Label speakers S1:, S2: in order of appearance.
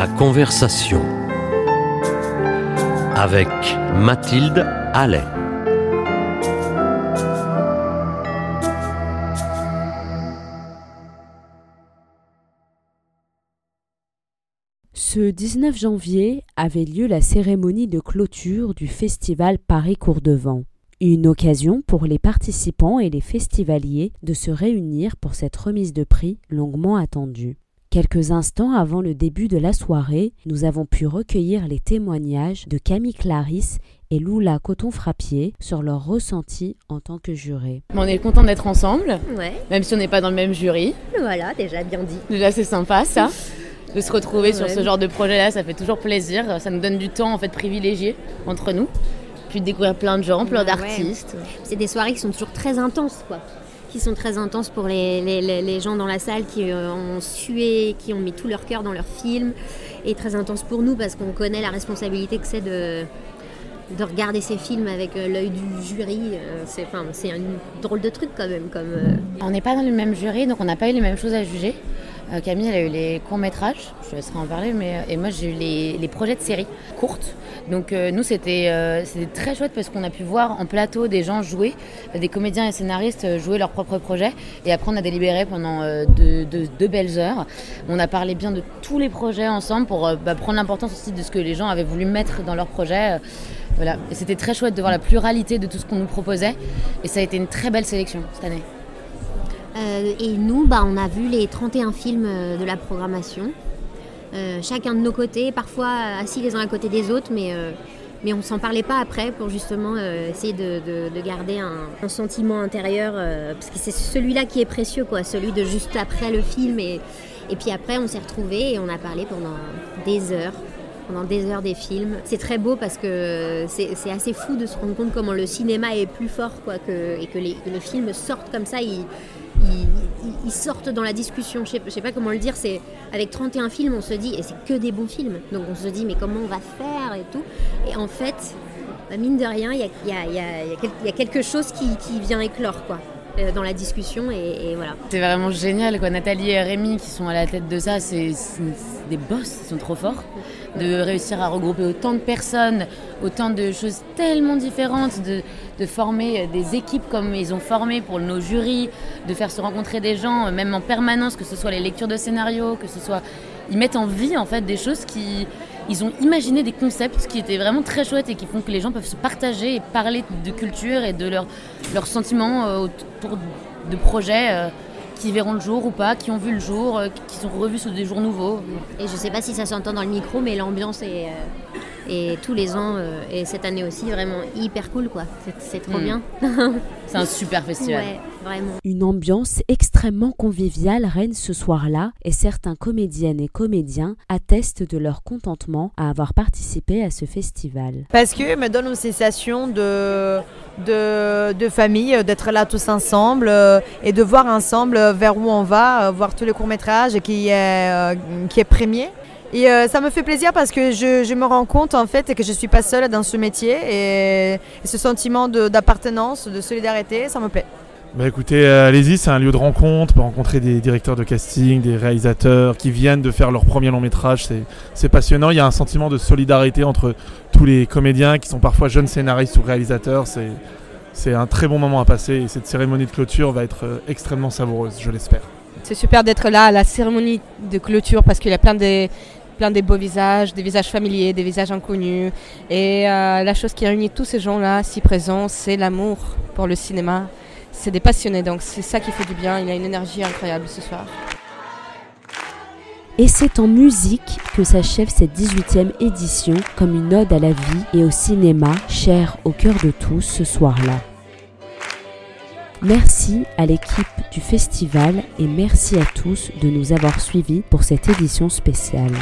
S1: La conversation avec Mathilde Allais.
S2: Ce 19 janvier avait lieu la cérémonie de clôture du festival Paris Cours-de-Vent. Une occasion pour les participants et les festivaliers de se réunir pour cette remise de prix longuement attendue. Quelques instants avant le début de la soirée, nous avons pu recueillir les témoignages de Camille Clarisse et Lula Coton-Frappier sur leur ressenti en tant que juré.
S3: On est content d'être ensemble,
S4: Ouais,
S3: même si on n'est pas dans le même jury.
S4: voilà, déjà bien dit.
S3: Déjà, c'est sympa ça. De se retrouver sur
S4: Ouais.
S3: ce genre de projet-là, ça fait toujours plaisir. Ça nous donne du temps en fait privilégié entre nous. Puis de découvrir plein de gens, plein
S4: Ouais.
S3: d'artistes.
S4: C'est des soirées qui sont toujours très intenses, quoi. Qui sont très intenses pour les, les- gens dans la salle qui euh, ont sué, qui ont mis tout leur cœur dans leur film. Et très intense pour nous parce qu'on connaît la responsabilité que c'est de, de regarder ces films avec euh, l'œil du jury. Euh, c'est enfin, un drôle de truc quand même. Comme,
S3: On n'est pas dans le même jury, donc on n'a pas eu les mêmes choses à juger. Euh, Camille, elle a eu les courts-métrages, je laisserai en parler, mais euh, et moi j'ai eu les, projets de séries courtes. Donc euh, nous c'était euh, très chouette parce qu'on a pu voir en plateau des gens jouer, des comédiens et scénaristes jouer leurs propres projets. Et après on a délibéré pendant deux, belles heures. On a parlé bien de tous les projets ensemble pour bah, prendre l'importance aussi de ce que les gens avaient voulu mettre dans leurs projets. Voilà. C'était très chouette de voir la pluralité de tout ce qu'on nous proposait. Et ça a été une très belle sélection cette année.
S4: Euh, et nous, bah, on a vu les 31 films euh, de la programmation, Euh, chacun de nos côtés, parfois assis les uns à côté des autres, mais, mais on s'en parlait pas après pour justement essayer de, de- de garder un, sentiment intérieur, parce que c'est celui-là qui est précieux, quoi, celui de juste après le film. Et, et puis après, on s'est retrouvés et on a parlé pendant des heures. Pendant des heures des films. C'est très beau parce que c'est assez fou de se rendre compte comment le cinéma est plus fort quoi, que, et que les, que les films sortent comme ça. Ils, sortent dans la discussion. Je sais, sais pas comment le dire. C'est avec 31 films, on se dit et c'est que des bons films. Donc on se dit mais comment on va faire et tout. Et en fait, bah, mine de rien, il y a, quelque chose qui, qui vient éclore quoi dans la discussion et, voilà.
S3: C'est vraiment génial quoi. Nathalie et Rémi qui sont à la tête de ça, c'est des boss, ils sont trop forts. De réussir à regrouper autant de personnes, autant de choses tellement différentes, de, de former des équipes comme ils ont formé pour nos jurys, de faire se rencontrer des gens, euh, même en permanence, que ce soit les lectures de scénarios, que ce soit. Ils mettent en vie en fait des choses qui. Ils ont imaginé des concepts qui étaient vraiment très chouettes et qui font que les gens peuvent se partager et parler de culture et de leurs sentiments euh, autour de projets euh, qui verront le jour ou pas, qui ont vu le jour, euh, qui sont revus sous des jours nouveaux.
S4: Et je sais pas si ça s'entend dans le micro, mais l'ambiance est, est tous les ans euh, et cette année aussi vraiment hyper cool quoi. C'est- trop
S3: Mm.
S4: bien.
S3: C'est un super festival.
S4: Ouais, vraiment.
S2: Une ambiance extrêmement conviviale règne ce soir-là et certains comédiennes et comédiens attestent de leur contentement à avoir participé à ce festival.
S5: Parce que me donne une sensation de, de, de famille, d'être là tous ensemble euh, et de voir ensemble vers où on va, euh, voir tous les courts-métrages qui est, euh, qui est premier. Et euh, ça me fait plaisir parce que je, je me rends compte en fait que je ne suis pas seule dans ce métier et, et ce sentiment de- d'appartenance, de, solidarité, ça me plaît.
S6: Bah écoutez, euh, allez-y, c'est un lieu de rencontre pour rencontrer des directeurs de casting, des réalisateurs qui viennent de faire leur premier long métrage. C'est- C'est passionnant. Il y a un sentiment de solidarité entre tous les comédiens qui sont parfois jeunes scénaristes ou réalisateurs. C'est c'est un très bon moment à passer et cette cérémonie de clôture va être euh, extrêmement savoureuse, je l'espère.
S7: C'est super d'être là à la cérémonie de clôture parce qu'il y a plein des, plein des beaux visages, des visages familiers, des visages inconnus. Et euh, la chose qui réunit tous ces gens-là, si présents, c'est l'amour pour le cinéma. C'est des passionnés, donc c'est ça qui fait du bien. Il a une énergie incroyable ce soir.
S2: Et c'est en musique que s'achève cette 18e édition comme une ode à la vie et au cinéma cher au cœur de tous ce soir-là. Merci à l'équipe du festival et merci à tous de nous avoir suivis pour cette édition spéciale.